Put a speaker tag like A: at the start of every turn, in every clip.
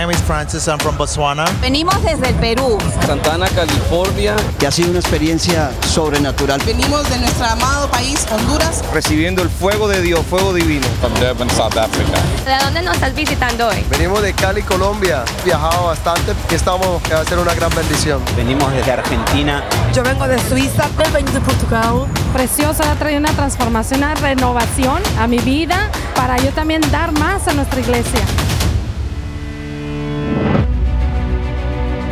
A: Name is Francis, I'm from Botswana.
B: Venimos desde el Perú.
C: Santana, California.
D: Que ha sido una experiencia sobrenatural.
E: Venimos de nuestro amado país, Honduras.
C: Recibiendo el fuego de Dios, fuego divino.
F: From Durban, South Africa.
G: ¿De dónde nos estás visitando hoy?
C: Venimos de Cali, Colombia. Viajado bastante y estamos a hacer una gran bendición.
H: Venimos desde Argentina.
I: Yo vengo de Suiza.
J: Yo vengo de Portugal.
K: Precioso, ha traído una transformación, una renovación a mi vida para yo también dar más a nuestra iglesia.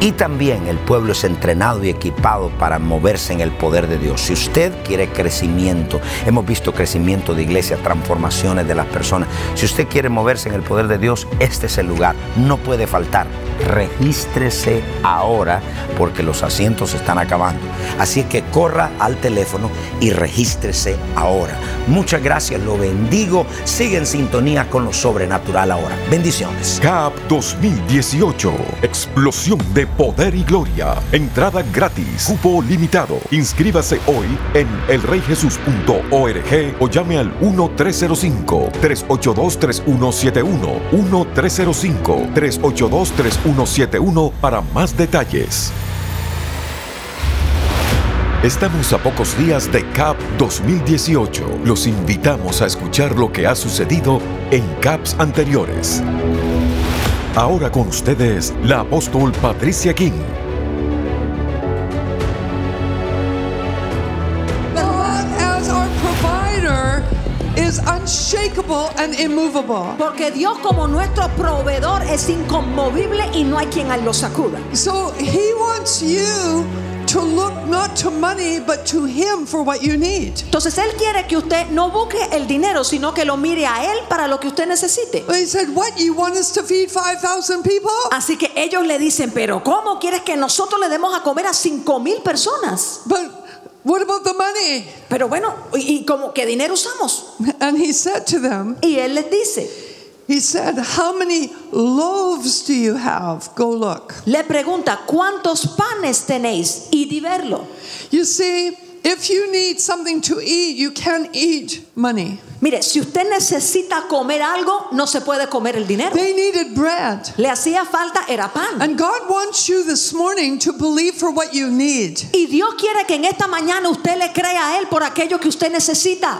L: y también el pueblo es entrenado y equipado para moverse en el poder de Dios. Si usted quiere crecimiento, hemos visto crecimiento de iglesia, transformaciones de las personas. Si usted quiere moverse en el poder de Dios, este es el lugar. No puede faltar. Regístrese ahora porque los asientos están acabando. Así que corra al teléfono y regístrese ahora. Muchas gracias, lo bendigo. Sigue en sintonía con lo sobrenatural ahora. Bendiciones.
M: CAP 2018. Explosión de poder y gloria. Entrada gratis. Cupo limitado. Inscríbase hoy en elreyjesus.org o llame al 1-305-382-3171. 1-305-382-3171 para más detalles. Estamos a pocos días de CAP 2018. Los invitamos a escuchar lo que ha sucedido en CAPs anteriores. Ahora con ustedes, la apóstol Patricia King.
B: Porque Dios como nuestro proveedor es inconmovible y no hay quien lo sacuda.
N: So he wants you to look not to money but to him for what you need.
B: Entonces él quiere que usted no busque el dinero, sino que lo mire a él para lo que usted necesite.
N: He said, "What you want us to feed 5000 people?"
B: Así que ellos le dicen, "Pero ¿cómo quieres que nosotros le demos a comer a cinco mil personas?"
N: But what about the money?
B: Pero bueno, ¿y, y como qué dinero usamos?
N: And he said to them,
B: y él les dice,
N: He said, How many loaves do you have? Go look.
B: Le pregunta, ¿cuántos panes tenéis? Y di verlo.
N: You see, if you need something to eat, you can't eat money.
B: Mire, si usted necesita comer algo, no se puede comer el dinero.
N: They needed bread.
B: Le hacía falta era pan.
N: And God wants you this morning to believe for what you need.
B: Y Dios quiere que en esta mañana usted le crea a él por aquello que usted necesita.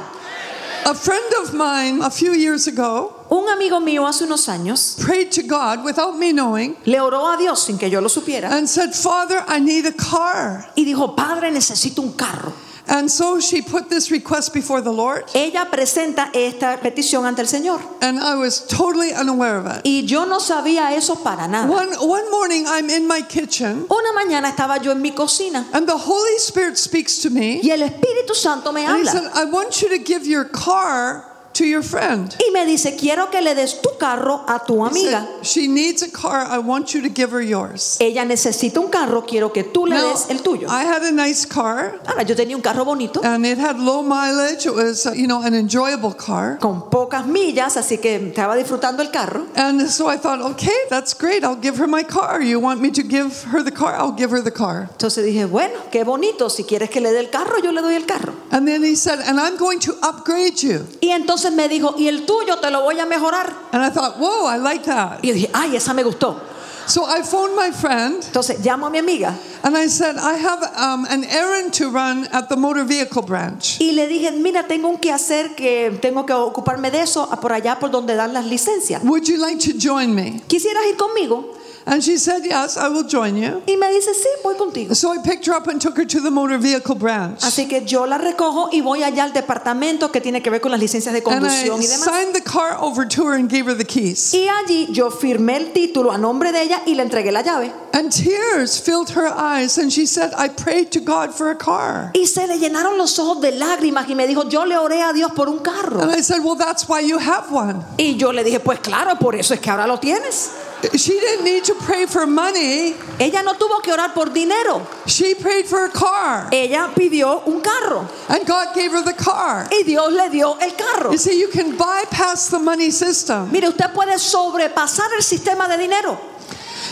N: A friend of mine a few years ago
B: un amigo mío hace unos años
N: prayed to God without me knowing
B: le oró a Dios sin que yo lo supiera
N: and said, "Father, I need a car."
B: Y dijo, "Padre, necesito un carro."
N: And so she put this request before the Lord.
B: Ella presenta esta petición ante el Señor.
N: And I was totally unaware of it.
B: Y yo no sabía eso para nada.
N: One, one morning I'm in my kitchen.
B: Una mañana estaba yo en mi cocina.
N: And the Holy Spirit speaks to me.
B: Y el Espíritu Santo me habla.
N: He said, I want you to give your car to your friend.
B: Y me dice, quiero que le des tu carro a tu amiga.
N: Said, She needs a car. I want you to give her yours.
B: Ella necesita un carro. Quiero que tú le
N: Now,
B: des el tuyo.
N: I had a nice car.
B: Ahora yo tenía un carro bonito.
N: And it had low mileage. It was, uh, you know, an enjoyable car.
B: Con pocas millas, así que estaba disfrutando el carro.
N: And so I thought, okay, that's great. I'll give her my car. You want me to give her the car? I'll give her the car.
B: Entonces dije, bueno, qué bonito. Si quieres que le dé el carro, yo le doy el carro.
N: And then he said, and I'm going to upgrade you.
B: Y entonces me dijo, y el tuyo te lo voy a mejorar.
N: And I thought, whoa, I like that.
B: Y dije, ay, esa me gustó.
N: So I phoned my friend.
B: Entonces llamo a mi amiga.
N: And I said, I have um, an errand to run at the motor vehicle branch.
B: Y le dije, mira, tengo un que hacer que tengo que ocuparme de eso por allá por donde dan las licencias.
N: Would you like to join me?
B: ¿Quisieras ir conmigo?
N: And she said, Yes, I will join you.
B: Y me dice, sí, voy contigo.
N: So I picked her up and took her to the motor vehicle branch.
B: Así que yo la recojo y voy allá al departamento que tiene que ver con las licencias de
N: And I
B: conducción y demás.
N: signed the car over to her and gave her the keys.
B: Y allí yo firmé el título a nombre de ella y le entregué la llave.
N: And tears filled her eyes, and she said, I prayed to God for a car.
B: Y se le llenaron los ojos de lágrimas y me dijo, yo le oré a Dios por un carro.
N: And I said, Well, that's why you have one.
B: Y yo le dije, pues claro, por eso es que ahora lo tienes.
N: She didn't need to pray for money,
B: Ella no tuvo que orar por dinero.
N: she prayed for a car.
B: Ella pidió un carro
N: And God gave her the car.
B: y Dios le dio el carro.
N: You see, you can bypass the money system.
B: Mire, usted puede sobrepasar el sistema de dinero.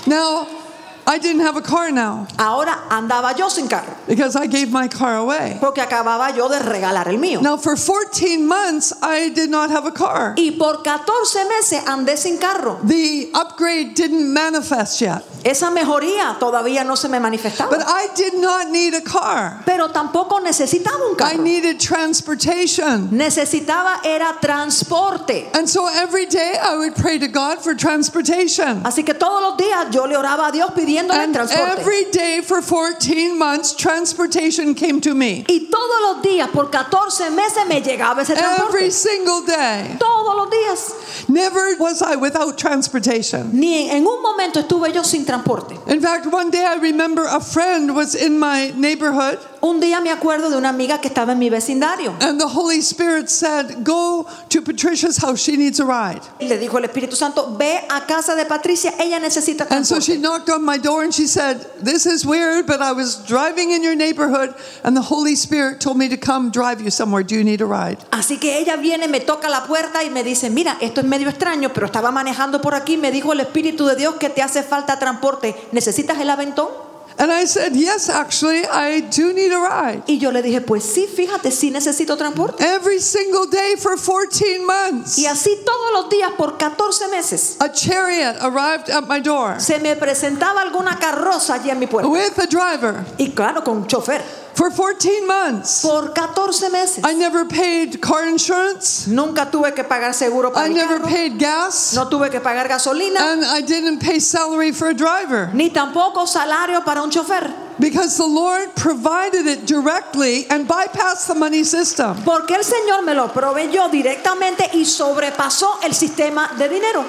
N: Now, I didn't have a car now
B: Ahora andaba yo sin carro
N: because I gave my car away.
B: porque acababa yo de regalar el mío.
N: Now, for 14 months, I did not have a car.
B: Y por 14 meses andé sin carro.
N: The upgrade didn't manifest yet.
B: Esa mejoría todavía no se me manifestaba.
N: But I did not need a car.
B: Pero tampoco necesitaba un carro.
N: I needed transportation.
B: Necesitaba era transporte.
N: And so every day I would pray to God for transportation.
B: Así que todos los días yo le oraba a Dios pidiéndole
N: And
B: transporte.
N: every day for 14 months, transportation came to me.
B: Y todos los días por 14 meses me llegaba ese transporte.
N: Every single day.
B: Todos los días.
N: Never was I without transportation.
B: Ni en un momento estuve yo sin transporte.
N: In fact, one day I remember a friend was in my neighborhood
B: Un día me acuerdo de una amiga que estaba en mi vecindario.
N: and the Holy Spirit said, Go to Patricia's house, she needs a ride.
B: Y le dijo el Espíritu Santo, ve a casa de Patricia, ella necesita
N: And so she
B: transporte.
N: knocked on my door and she said, This is weird, but I was driving in your neighborhood and the Holy Spirit told me to come drive you somewhere. Do you need a ride?
B: Así que ella viene, me toca la puerta y me dice, mira, esto es medio extraño, pero estaba manejando por aquí, me dijo el Espíritu de Dios que te hace falta transporte, ¿necesitas el aventón?
N: And I said, Yes, actually, I do need a ride.
B: Y yo le dije, pues sí, fíjate, sí necesito transporte.
N: Every single day for 14 months,
B: Y así todos los días por 14 meses
N: a chariot arrived at my door
B: se me presentaba alguna carroza allí en mi puerta.
N: with a driver
B: Y claro, con un chofer.
N: For 14 months.
B: Por 14 meses.
N: I never paid car insurance,
B: Nunca tuve que pagar seguro para
N: I
B: mi
N: never
B: carro,
N: paid gas,
B: no tuve que pagar gasolina,
N: and I didn't pay salary for a driver
B: ni tampoco salario para un chofer.
N: Because the Lord provided it directly and bypassed the money system.
B: Porque el Señor me lo proveyó directamente y sobrepasó el sistema de dinero.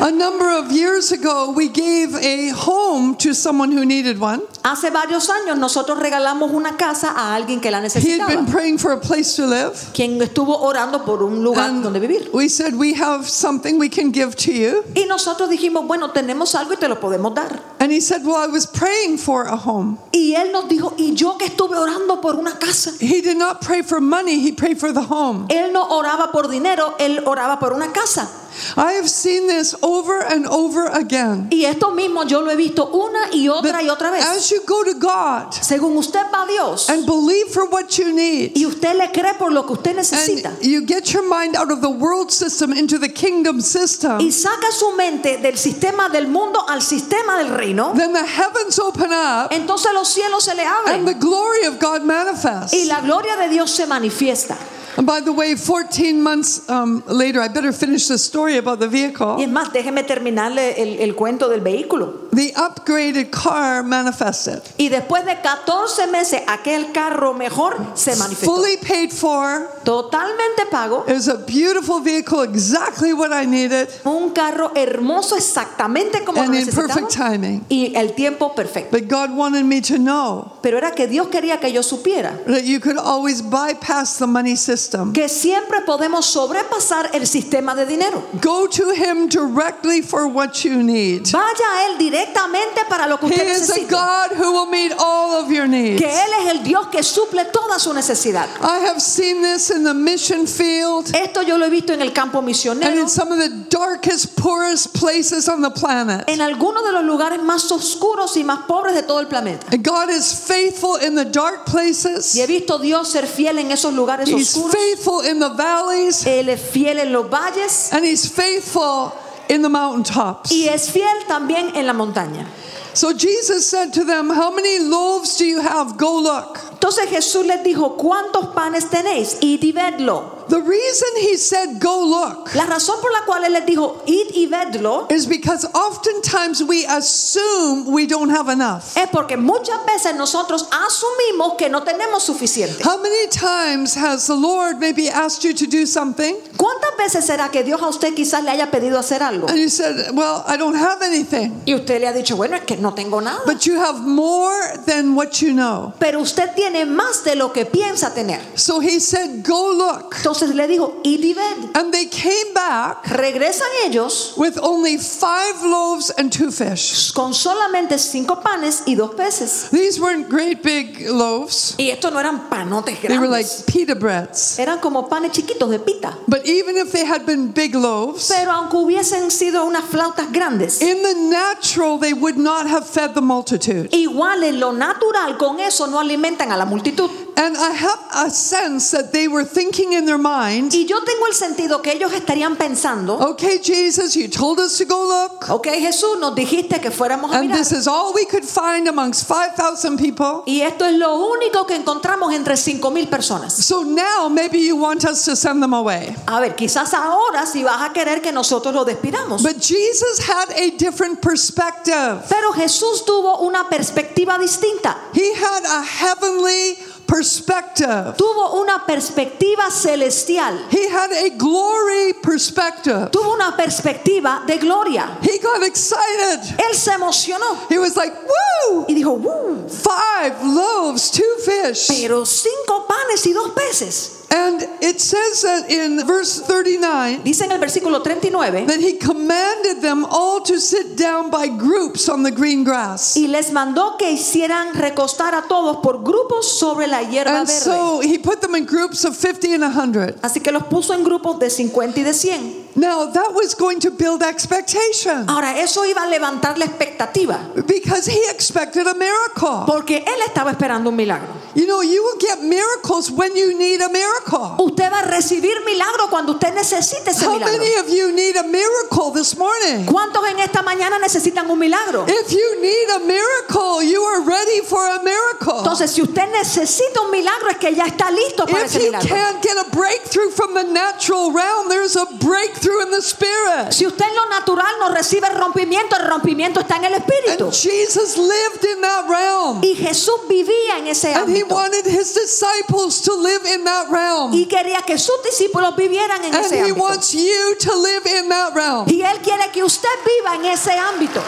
N: A number of years ago, we gave a home to someone who needed one.
B: Hace varios años nosotros regalamos una casa a alguien que la
N: He had been praying for a place to live.
B: quien estuvo orando por un lugar
N: And
B: donde vivir.
N: we said, We have something we can give to you.
B: Y nosotros dijimos, bueno, tenemos algo y te lo podemos dar.
N: And he said, Well, I was praying for a home.
B: Y él nos dijo, y yo que estuve orando por una casa.
N: He did not pray for money, he prayed for the home.
B: Él no oraba por dinero, él oraba por una casa.
N: I have seen this over and over again.
B: Y esto mismo yo lo he visto una y otra
N: That
B: y otra vez.
N: as you go to God
B: Según usted va a Dios
N: and believe for what you need,
B: y usted le cree por lo que usted necesita
N: and you get your mind out of the world system into the kingdom system,
B: y saca su mente del sistema del mundo al sistema del reino,
N: then the heavens open up
B: entonces los cielos se le
N: and the
B: abren
N: glory of God manifests.
B: y la gloria de Dios se manifiesta.
N: And by the way, 14 months um, later, I better finish the story about the
B: Y
N: vehicle.
B: es más, déjeme terminarle el, el cuento del vehículo.
N: The upgraded car manifested,
B: Y después de 14 meses, aquel carro mejor se manifestó.
N: fully paid for.
B: Totalmente pago.
N: It was a beautiful vehicle, exactly what I needed,
B: Un carro hermoso, exactamente como lo
N: and in
B: necesitaba.
N: perfect timing.
B: Y el tiempo perfecto.
N: But God wanted me to know
B: Pero era que Dios quería que yo supiera
N: that you could always bypass the money system.
B: Que siempre podemos sobrepasar el sistema de dinero.
N: Go to Him directly for what you need.
B: Vaya a Él directamente para lo que
N: He
B: usted
N: is a
B: necesita.
N: God who will meet all of your needs.
B: Que Él es el Dios que suple toda su necesidad.
N: I have seen this in the mission field
B: Esto yo lo he visto en el campo
N: and
B: misionero,
N: in some of the darkest, poorest places on the planet.
B: en algunos de los lugares más oscuros y más pobres de todo el planeta.
N: And God is faithful in the dark places.
B: Y he visto Dios ser fiel en esos lugares
N: He's
B: oscuros.
N: Faithful in the valleys.
B: Él es fiel en los valles
N: And He's faithful in the mountaintops.
B: y es fiel también en la montaña.
N: So Jesus said to them, How many loaves do you have? Go look.
B: Entonces Jesús les dijo, ¿cuántos panes tenéis? Id y vedlo.
N: The reason he said, Go look,
B: La razón por la cual él les dijo, id y vedlo,
N: is because oftentimes we assume we don't have enough.
B: es porque muchas veces nosotros asumimos que no tenemos suficiente.
N: How many times has the Lord maybe asked you to do something
B: ¿Cuántas veces será que Dios a usted quizás le haya pedido hacer algo?
N: and you said, Well, I don't have anything?
B: Y usted le ha dicho, bueno, es que no tengo nada.
N: But you have more than what you know.
B: Pero usted tiene más de lo que piensa tener.
N: So he said, Go look.
B: Entonces le dijo, id y ved.
N: And they came back
B: Regresan ellos
N: with only five loaves and two fish.
B: con solamente cinco panes y dos peces.
N: These weren't great big loaves,
B: Y estos no eran panotes
N: they were like
B: grandes.
N: pita breads.
B: Eran como panes chiquitos de pita.
N: But even if they had been big loaves,
B: Pero aunque hubiesen sido unas flautas grandes,
N: in the natural, they would not have fed the multitude.
B: igual en lo natural con eso no alimentan a la multitud.
N: And I have a sense that they were thinking in their mind,
B: Y yo tengo el sentido que ellos estarían pensando,
N: okay, Jesus, you told us to go look,
B: ok Jesús, nos dijiste que fuéramos a
N: and
B: mirar.
N: this is all we could find amongst 5,000 people.
B: Y esto es lo único que encontramos entre cinco mil personas.
N: So now maybe you want us to send them away.
B: A ver, quizás ahora si vas a querer que nosotros lo despidamos.
N: But Jesus had a different perspective.
B: Pero Jesús tuvo una perspectiva distinta.
N: He had a heavenly perspective.
B: Tuvo una perspectiva celestial.
N: He had a glory perspective.
B: Tuvo una perspectiva de gloria.
N: He got excited.
B: Él se emocionó
N: He was like, woo!
B: y dijo, "Uh,
N: Five loaves, two fish.
B: pero cinco panes y dos peces.
N: And it says that in verse 39
B: Dice en el versículo 39,
N: that he commanded them all to sit down by groups on the green grass.
B: y les mandó que hicieran recostar a todos por grupos sobre la hierba
N: And
B: verde.
N: so he put them in groups of 50 and 100.
B: Así que los puso en grupos de 50 y de 100.
N: Now that was going to build expectation
B: Ahora, eso iba a levantar la expectativa,
N: because he expected a miracle.
B: porque él estaba esperando un milagro.
N: You know, you will get miracles when you need a miracle.
B: Usted va a recibir milagro cuando usted necesite ese
N: How
B: milagro.
N: many of you need a miracle this morning?
B: ¿Cuántos en esta mañana necesitan un milagro?
N: If you need a miracle, you are ready for a miracle.
B: Entonces, si usted necesita un milagro, es que ya está listo para
N: If
B: ese
N: you
B: milagro.
N: can't get a breakthrough from the natural realm, there's a breakthrough in the spirit.
B: Si usted en lo natural no recibe rompimiento, el rompimiento está en el espíritu.
N: And Jesus lived in that realm.
B: Y Jesús vivía en ese
N: And he wanted his disciples to live in that realm.
B: Y quería que sus discípulos vivieran en
N: And
B: ese
N: he
B: ámbito.
N: wants you to live in that realm.
B: Y Él quiere que usted viva en ese ámbito.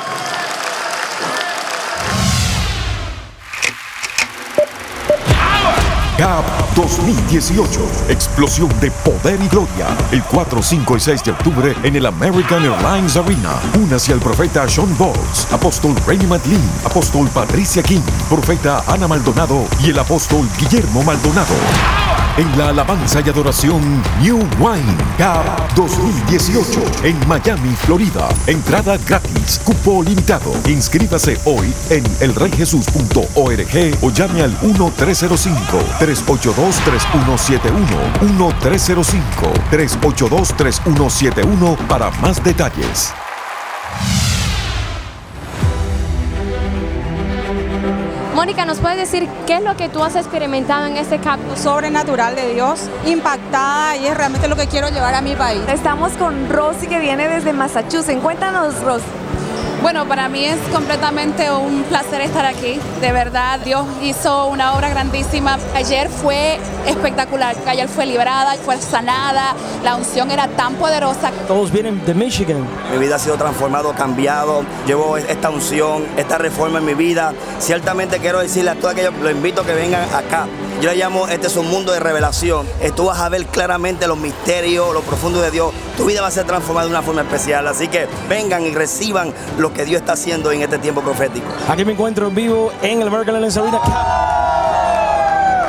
M: GAP 2018. Explosión de poder y gloria. El 4, 5 y 6 de octubre en el American Airlines Arena. Únase al profeta Sean Bowles, apóstol Rainy McLean, apóstol Patricia King, profeta Ana Maldonado y el apóstol Guillermo Maldonado. En la alabanza y adoración New Wine GAP 2018 en Miami, Florida. Entrada gratis, cupo limitado. Inscríbase hoy en elreyjesus.org o llame al 1-305-382-3171. 1-305-382-3171 para más detalles.
G: Mónica, ¿nos puedes decir qué es lo que tú has experimentado en este campo?
E: Sobrenatural de Dios, impactada y es realmente lo que quiero llevar a mi país.
F: Estamos con Rosy que viene desde Massachusetts. Cuéntanos, Rosy.
E: Bueno, para mí es completamente un placer estar aquí. De verdad, Dios hizo una obra grandísima. Ayer fue espectacular. Ayer fue librada, fue sanada. La unción era tan poderosa.
H: Todos vienen de Michigan.
L: Mi vida ha sido transformado, cambiado. Llevo esta unción, esta reforma en mi vida. Ciertamente quiero decirle a todos aquellos, los invito a que vengan acá. Yo le llamo, este es un mundo de revelación. Tú vas a ver claramente los misterios, lo profundo de Dios. Tu vida va a ser transformada de una forma especial. Así que vengan y reciban que Dios está haciendo en este tiempo profético.
H: Aquí me encuentro en vivo en el American Airlines Arena.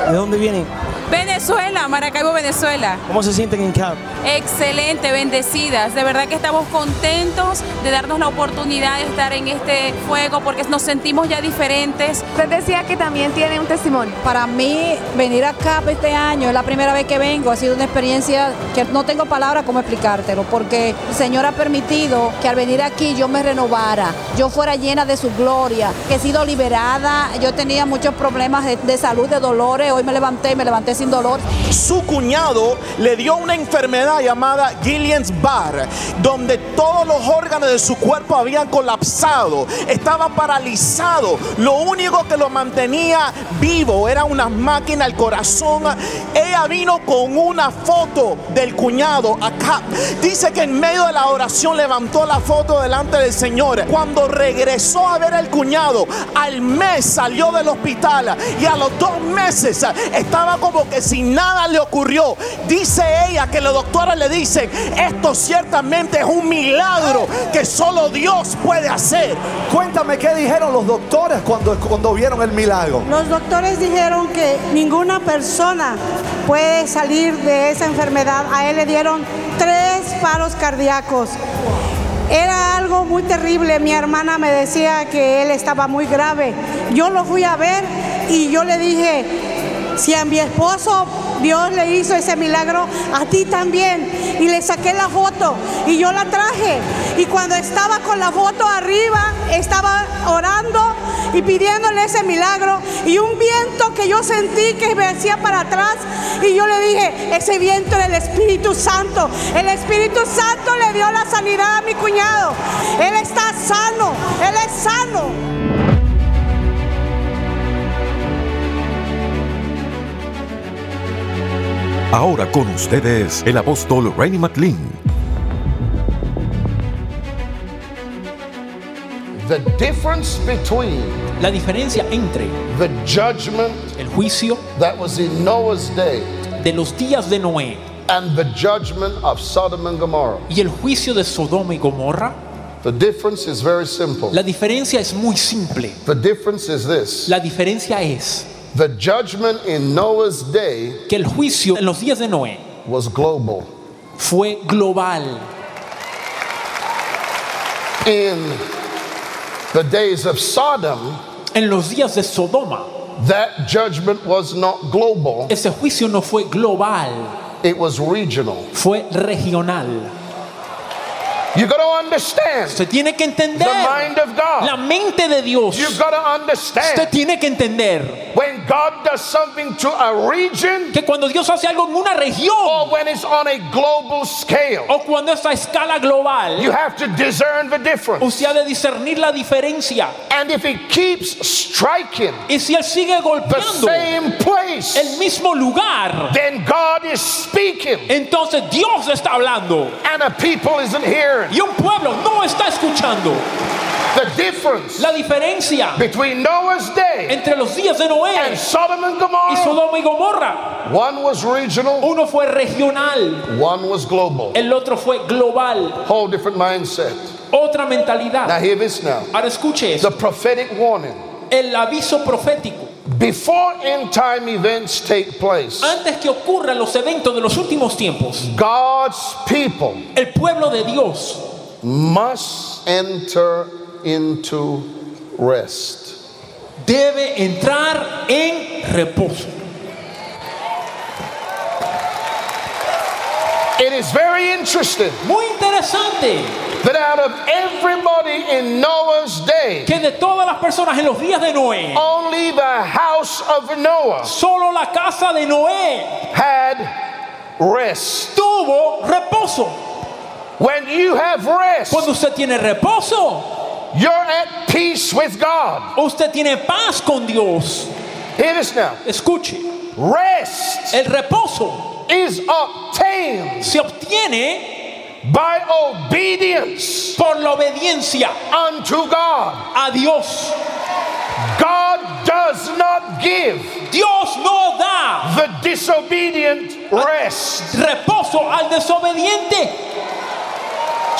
H: ¿De dónde vienen? Venezuela, Maracaibo, Venezuela.
I: ¿Cómo se sienten en camp?
H: Excelente, bendecidas. De verdad que estamos contentos de darnos la oportunidad de estar en este fuego porque nos sentimos ya diferentes.
F: Usted decía que también tiene un testimonio.
B: Para mí, venir acá este año es la primera vez que vengo. Ha sido una experiencia que no tengo palabras cómo explicártelo, porque el Señor ha permitido que al venir aquí yo me renovara, yo fuera llena de su gloria, que he sido liberada. Yo tenía muchos problemas de, de salud, de dolores. Hoy me levanté, me levanté sin dolor.
I: Su cuñado le dio una enfermedad llamada Guillain-Barré, donde todos los órganos de su cuerpo habían colapsado, estaba paralizado. Lo único que lo mantenía vivo era una máquina al corazón. Ella vino con una foto del cuñado acá. Dice que en medio de la oración levantó la foto delante del Señor. Cuando regresó a ver al cuñado, al mes salió del hospital y a los dos meses estaba como que si nada le ocurrió. Dice ella que los doctores le dicen, esto ciertamente es un milagro que solo Dios puede hacer.
J: Cuéntame qué dijeron los doctores cuando, cuando vieron el milagro.
O: Los doctores dijeron que ninguna persona puede salir de esa enfermedad. A él le dieron tres paros cardíacos. Era algo muy terrible. Mi hermana me decía que él estaba muy grave. Yo lo fui a ver y yo le dije, si a mi esposo Dios le hizo ese milagro, a ti también. Y le saqué la foto y yo la traje. Y cuando estaba con la foto arriba, estaba orando y pidiéndole ese milagro. Y un viento que yo sentí que me hacía para atrás. Y yo le dije, ese viento era el Espíritu Santo. El Espíritu Santo le dio la sanidad a mi cuñado. Él está sano, él es sano.
M: Ahora con ustedes el apóstol Rainy McLean.
P: The difference between
Q: La diferencia entre
P: the judgment
Q: el juicio
P: that was in Noah's day
Q: de los días de Noé
P: and the judgment of Sodom and Gomorrah.
Q: y el juicio de Sodoma y Gomorra,
P: The difference is very simple.
Q: la diferencia es muy simple.
P: The difference is this.
Q: La diferencia es
P: The judgment in Noah's day
Q: que el juicio en los días de Noé
P: was global.
Q: fue global.
P: In the days of Sodom,
Q: En los días de Sodoma,
P: that judgment was not global,
Q: ese juicio no fue global,
P: it was regional.
Q: fue regional.
P: You got to understand
Q: Usted tiene que
P: the mind of God.
Q: la mente de Dios.
P: You've got to understand
Q: Usted tiene que entender
P: when God does something to a region
Q: que cuando Dios hace algo en una región
P: or when it's on a global scale,
Q: o cuando es a escala global,
P: you have to discern the difference.
Q: usted ha de discernir la diferencia.
P: And if it keeps striking
Q: Y si Él sigue
P: the same place,
Q: el mismo lugar,
P: then God is speaking
Q: entonces Dios está hablando
P: and a people isn't hearing.
Q: y un pueblo no está escuchando.
P: The difference
Q: La diferencia
P: between Noah's day
Q: entre los días de Noé
P: and Sodom and
Q: y
P: Gomorrah,
Q: Sodoma y Gomorra,
P: one was regional,
Q: uno fue regional,
P: one was global.
Q: el otro fue global,
P: Whole different mindset.
Q: otra
P: Now
Q: mentalidad.
P: hear this now.
Q: Ahora escuche
P: The
Q: eso,
P: prophetic warning.
Q: el aviso profético.
P: Before end time events take place,
Q: Antes que ocurran los eventos de los últimos tiempos,
P: God's people
Q: el pueblo de Dios
P: must enter into rest.
Q: debe entrar en reposo.
P: It is very interesting
Q: Muy interesante
P: that out of everybody in Noah's
Q: que de todas las personas en los días de Noé,
P: only the house of Noah
Q: solo la casa de Noé
P: had rest.
Q: tuvo reposo.
P: When you have rest,
Q: Cuando usted tiene reposo,
P: you're at peace with God.
Q: usted tiene paz con Dios.
P: Hear this now.
Q: Escuche,
P: Rest
Q: el reposo
P: is obtained
Q: se obtiene
P: by obedience
Q: por la obediencia
P: unto God.
Q: a Dios.
P: God does not give
Q: Dios no da
P: the disobedient rest.
Q: reposo al desobediente.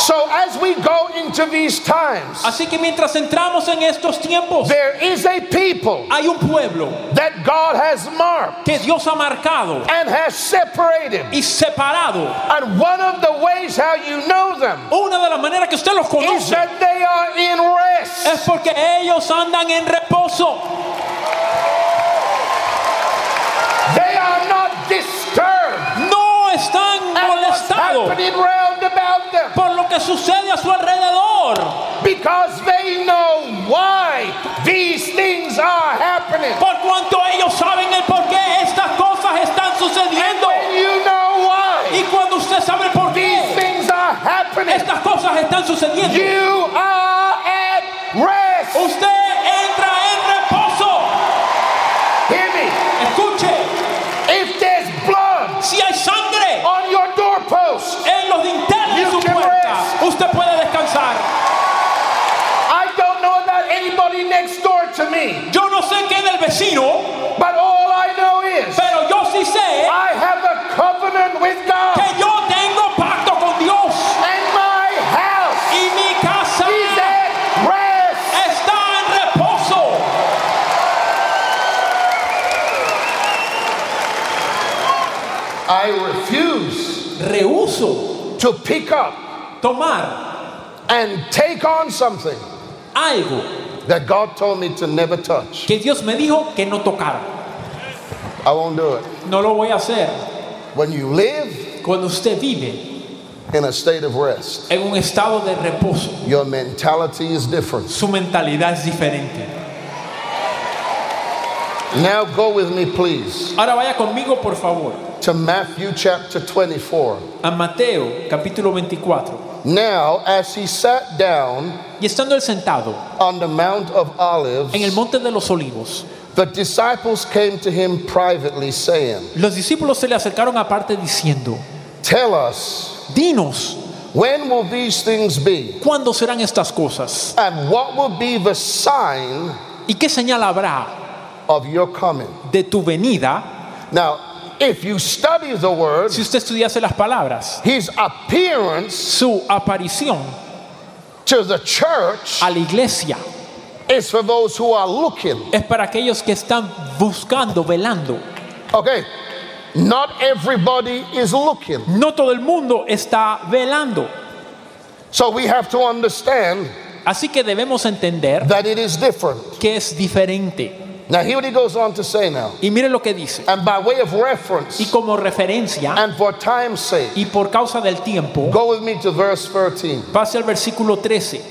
P: So as we go into these times,
Q: Así que mientras entramos en estos tiempos,
P: there is a people
Q: hay un pueblo
P: that God has marked
Q: que Dios ha marcado
P: and has separated.
Q: y separado.
P: And one of the ways how you know them
Q: Una de las maneras que usted los
P: is
Q: conoce
P: that they are in rest.
Q: es porque ellos andan en reposo. Por lo que sucede a su alrededor.
P: because they know why these things are happening.
Q: Por cuanto ellos saben el por qué estas cosas están sucediendo.
P: When you know why
Q: Y cuando usted sabe el por
P: these
Q: qué
P: things are happening,
Q: estas cosas están sucediendo,
P: you are at rest.
Q: usted
P: me,
Q: Yo no sé qué del vecino,
P: but all I know is
Q: pero yo sí sé
P: I have a covenant with God.
Q: que yo tengo pacto con Dios
P: And my house
Q: y mi casa
P: is at rest.
Q: está en reposo.
P: I refuse
Q: Rehuso
P: to pick up
Q: tomar
P: and take on something
Q: algo
P: that God told me to never touch.
Q: que Dios me dijo que no tocara.
P: I won't do it.
Q: No lo voy a hacer.
P: When you live
Q: Cuando usted vive
P: in a state of rest,
Q: en un estado de reposo,
P: your mentality is different.
Q: su mentalidad es diferente.
P: Now go with me, please,
Q: Ahora vaya conmigo, por favor,
P: to Matthew chapter 24.
Q: a Mateo capítulo 24.
P: Now, as he sat down
Q: Y estando él sentado
P: on the Mount of Olives,
Q: en el monte de los olivos,
P: the disciples came to him privately, saying,
Q: los discípulos se le acercaron aparte diciendo,
P: Tell us,
Q: dinos,
P: when will these things be?
Q: ¿cuándo serán estas cosas?
P: And what will be the sign
Q: ¿Y qué señal habrá
P: of your coming?
Q: de tu venida?
P: Now, if you study the word,
Q: Si usted estudiase las palabras,
P: his appearance
Q: su aparición
P: to the church
Q: a la iglesia
P: is for those who are looking.
Q: es para aquellos que están buscando, velando.
P: Okay, not everybody is looking.
Q: No todo el mundo está velando.
P: So we have to understand
Q: Así que debemos entender
P: that it is different.
Q: que es diferente.
P: Now, here what he goes on to say now.
Q: Y mire lo que dice.
P: And by way of reference,
Q: Y como referencia,
P: and for time's sake,
Q: y por causa del tiempo,
P: go with me to verse 13.
Q: pase al versículo 13.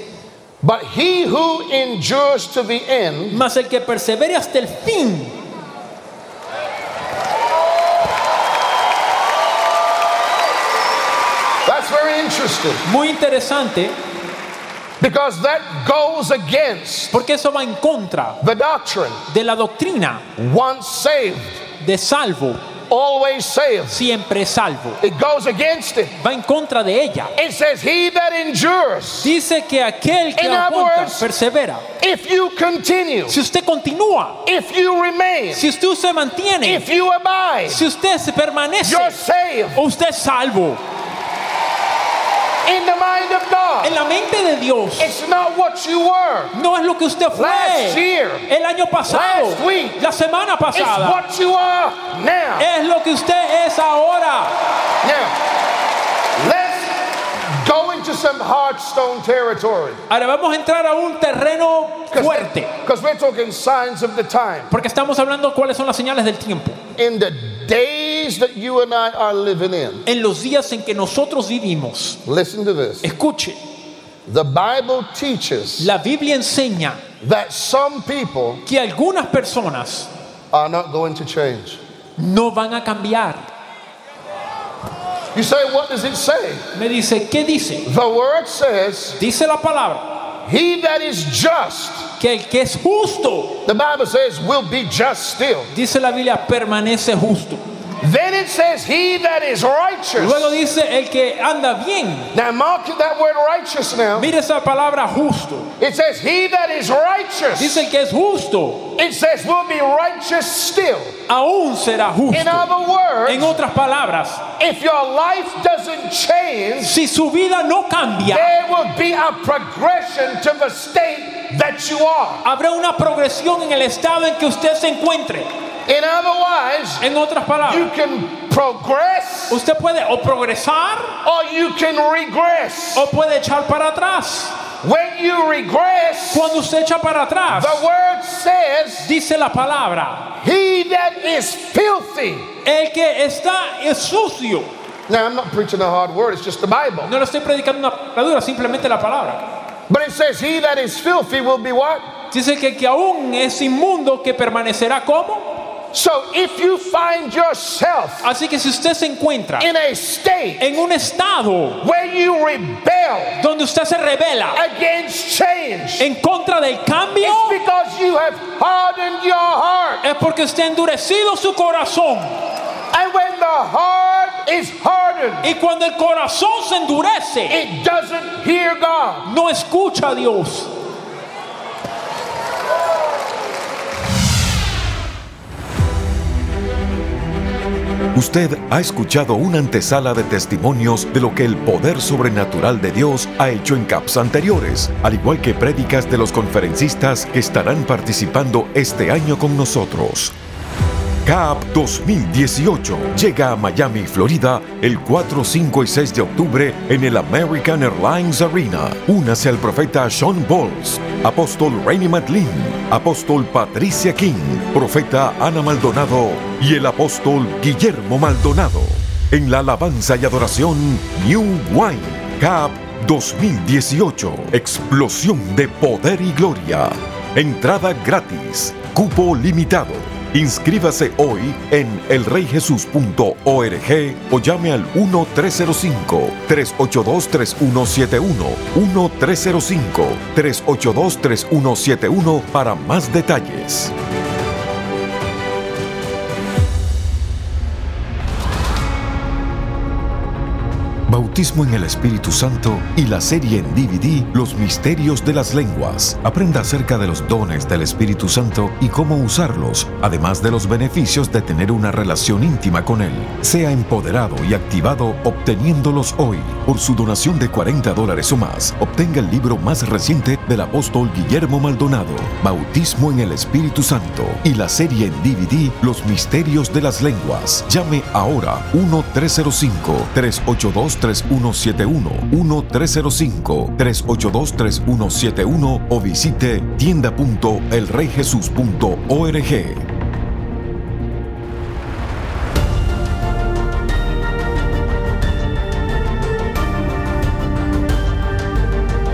P: But he who endures to the end
Q: Mas el que persevere hasta el fin,
P: That's very interesting
Q: muy interesante,
P: because that goes against
Q: porque eso va en contra
P: the doctrine.
Q: de la doctrina
P: Once saved,
Q: de salvo,
P: always saved.
Q: siempre salvo.
P: It goes against it.
Q: Va en contra de ella.
P: It says, He that endures,
Q: Dice que aquel que
P: In other
Q: aguanta,
P: words,
Q: persevera.
P: if you continue,
Q: Si usted continúa,
P: if you remain,
Q: si usted se mantiene,
P: if you abide,
Q: si usted se permanece,
P: you're saved
Q: usted es salvo.
P: In the mind of God.
Q: En la mente de Dios
P: It's not what you were
Q: no es lo que usted fue
P: last year,
Q: el año pasado,
P: last week.
Q: la semana
P: It's
Q: pasada.
P: what you are now.
Q: Es lo que usted es ahora.
P: Now, let's go into some hard stone territory.
Q: Ahora vamos a entrar a un terreno fuerte,
P: Because we're talking signs of the time.
Q: porque estamos hablando cuáles son las señales del tiempo.
P: In the days that you and I are living in,
Q: En los días en que nosotros vivimos,
P: listen to this.
Q: escuche,
P: The Bible teaches
Q: la Biblia enseña
P: that some people
Q: que algunas personas
P: are not going to change.
Q: no van a cambiar.
P: You say, what does it say?
Q: Me dice, ¿qué dice?
P: The word says,
Q: Dice la palabra
P: He that is just,
Q: que el que es justo,
P: the Bible says, will be just still.
Q: dice la Biblia, permanece justo.
P: Then it says, He that is righteous.
Q: Luego dice el que anda bien.
P: Now, mark that word righteous now.
Q: Mire esa palabra justo.
P: It says, He that is righteous.
Q: Dice el que es justo,
P: It says, will be righteous still.
Q: aún será justo.
P: In other
Q: En
P: words,
Q: otras palabras,
P: if your life doesn't doesn't change,
Q: si su vida no cambia,
P: there will be a progression to the state that you are.
Q: habrá una progresión en el estado en que usted se encuentre.
P: In otherwise,
Q: En otras palabras,
P: you can progress
Q: usted puede o progresar
P: or you can regress.
Q: o puede echar para atrás.
P: When you regress,
Q: Cuando usted echa para atrás,
P: the word says,
Q: dice la palabra,
P: He that is filthy.
Q: el que está es sucio.
P: Now, I'm not preaching a hard word, it's just the Bible.
Q: No le estoy predicando una palabra simplemente la palabra.
P: But it says, He that is filthy will be what?
Q: Dice que que aún es inmundo, que permanecerá como.
P: So if you find yourself
Q: Así que si usted se encuentra
P: in a state
Q: en un estado
P: where you rebel
Q: donde usted se revela
P: against change,
Q: en contra del cambio,
P: it's because you have hardened your heart.
Q: es porque usted ha endurecido su corazón.
P: And when the heart is hardened,
Q: Y cuando el corazón se endurece,
P: it doesn't hear God.
Q: no escucha a Dios.
M: Usted ha escuchado una antesala de testimonios de lo que el poder sobrenatural de Dios ha hecho en CAPS anteriores, al igual que prédicas de los conferencistas que estarán participando este año con nosotros. CAP 2018 llega a Miami, Florida, el 4, 5 y 6 de octubre en el American Airlines Arena. Únase al profeta Sean Bowles, apóstol Rainy McLean, apóstol Patricia King, profeta Ana Maldonado y el apóstol Guillermo Maldonado. En la alabanza y adoración New Wine CAP 2018. Explosión de poder y gloria. Entrada gratis. Cupo limitado. Inscríbase hoy en elreyjesus.org o llame al 1-305-382-3171. 1-305-382-3171 para más detalles. Bautismo en el Espíritu Santo y la serie en DVD Los Misterios de las Lenguas. Aprenda acerca de los dones del Espíritu Santo y cómo usarlos, además de los beneficios de tener una relación íntima con Él. Sea empoderado y activado obteniéndolos hoy. Por su donación de 40 dólares o más, obtenga el libro más reciente del apóstol Guillermo Maldonado, Bautismo en el Espíritu Santo y la serie en DVD Los Misterios de las Lenguas. Llame ahora 1-305-382-3171, 1-305-382-3171 o visite tienda.elreyjesus.org.